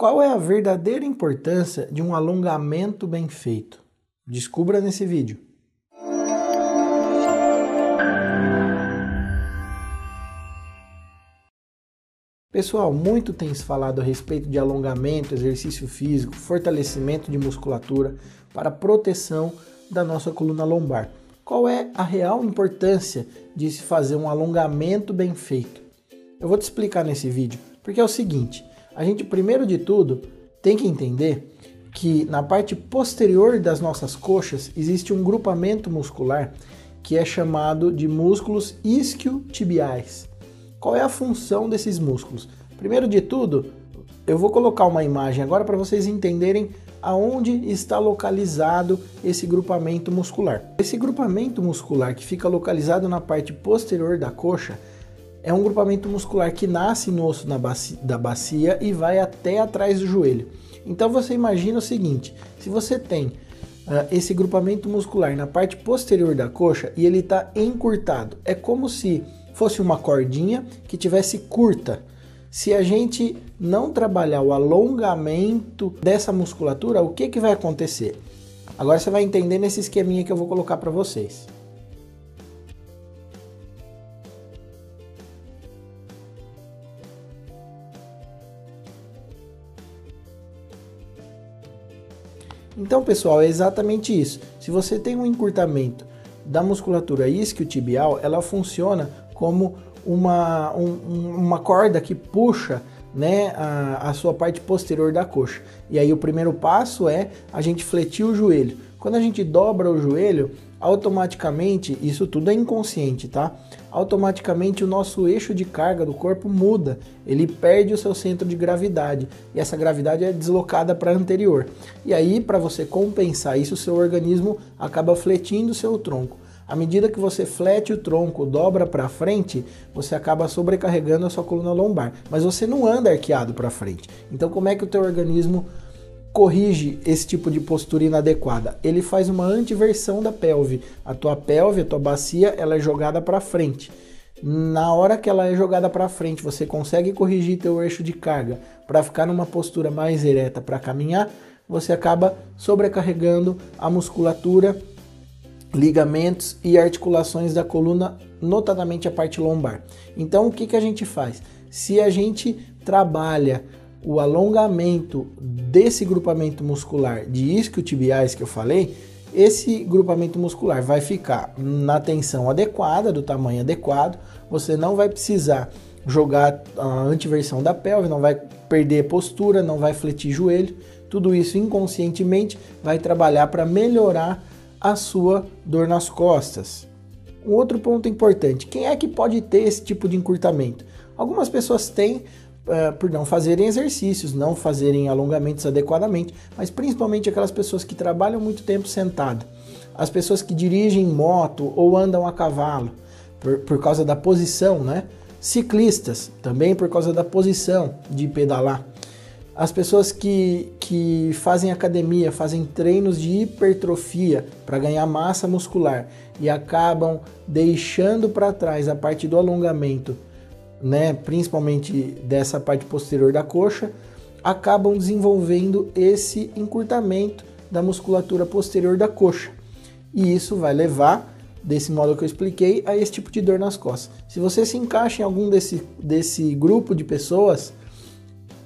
Qual é a verdadeira importância de um alongamento bem feito? Descubra nesse vídeo. Pessoal, muito tem se falado a respeito de alongamento, exercício físico, fortalecimento de musculatura para proteção da nossa coluna lombar. Qual é a real importância de se fazer um alongamento bem feito? Eu vou te explicar nesse vídeo, porque é o seguinte: a gente, primeiro de tudo, tem que entender que na parte posterior das nossas coxas existe um grupamento muscular que é chamado de músculos isquiotibiais. Qual é a função desses músculos? Primeiro de tudo, eu vou colocar uma imagem agora para vocês entenderem aonde está localizado esse grupamento muscular. Esse grupamento muscular que fica localizado na parte posterior da coxa é um grupamento muscular que nasce no osso da bacia e vai até atrás do joelho. Então você imagina o seguinte: se você tem uh, esse grupamento muscular na parte posterior da coxa e ele está encurtado, é como se fosse uma cordinha que tivesse curta. Se a gente não trabalhar o alongamento dessa musculatura, o que, que vai acontecer? Agora você vai entender nesse esqueminha que eu vou colocar para vocês. Então, pessoal, é exatamente isso. Se você tem um encurtamento da musculatura isquiotibial, ela funciona como uma, um, uma corda que puxa né, a, a sua parte posterior da coxa. E aí o primeiro passo é a gente fletir o joelho. Quando a gente dobra o joelho, automaticamente, isso tudo é inconsciente, tá? Automaticamente o nosso eixo de carga do corpo muda, ele perde o seu centro de gravidade e essa gravidade é deslocada para anterior. E aí, para você compensar isso, seu organismo acaba fletindo o seu tronco. À medida que você flete o tronco, dobra para frente, você acaba sobrecarregando a sua coluna lombar, mas você não anda arqueado para frente. Então, como é que o teu organismo corrige esse tipo de postura inadequada? Ele faz uma antiversão da pelve. A tua pelve, a tua bacia, ela é jogada para frente. Na hora que ela é jogada para frente, você consegue corrigir teu eixo de carga para ficar numa postura mais ereta para caminhar, você acaba sobrecarregando a musculatura, ligamentos e articulações da coluna, notadamente a parte lombar. Então, o que, que a gente faz? Se a gente trabalha o alongamento desse grupamento muscular de isquiotibiais que eu falei, esse grupamento muscular vai ficar na tensão adequada, do tamanho adequado, você não vai precisar jogar a antiversão da pelve, não vai perder postura, não vai fletir joelho, tudo isso inconscientemente vai trabalhar para melhorar a sua dor nas costas. Um outro ponto importante: quem é que pode ter esse tipo de encurtamento? Algumas pessoas têm, uh, por não fazerem exercícios, não fazerem alongamentos adequadamente, mas principalmente aquelas pessoas que trabalham muito tempo sentado, as pessoas que dirigem moto ou andam a cavalo, por, por causa da posição, né? Ciclistas, também por causa da posição de pedalar. As pessoas que, que fazem academia, fazem treinos de hipertrofia para ganhar massa muscular e acabam deixando para trás a parte do alongamento né, principalmente dessa parte posterior da coxa, acabam desenvolvendo esse encurtamento da musculatura posterior da coxa. E isso vai levar, desse modo que eu expliquei, a esse tipo de dor nas costas. Se você se encaixa em algum desse, desse grupo de pessoas,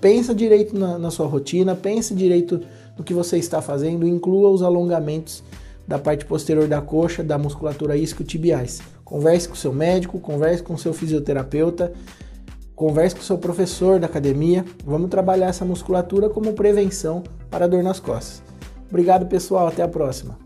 pensa direito na, na sua rotina, pense direito no que você está fazendo, inclua os alongamentos da parte posterior da coxa, da musculatura isquiotibiais. Converse com seu médico, converse com seu fisioterapeuta, converse com seu professor da academia. Vamos trabalhar essa musculatura como prevenção para dor nas costas. Obrigado, pessoal. Até a próxima.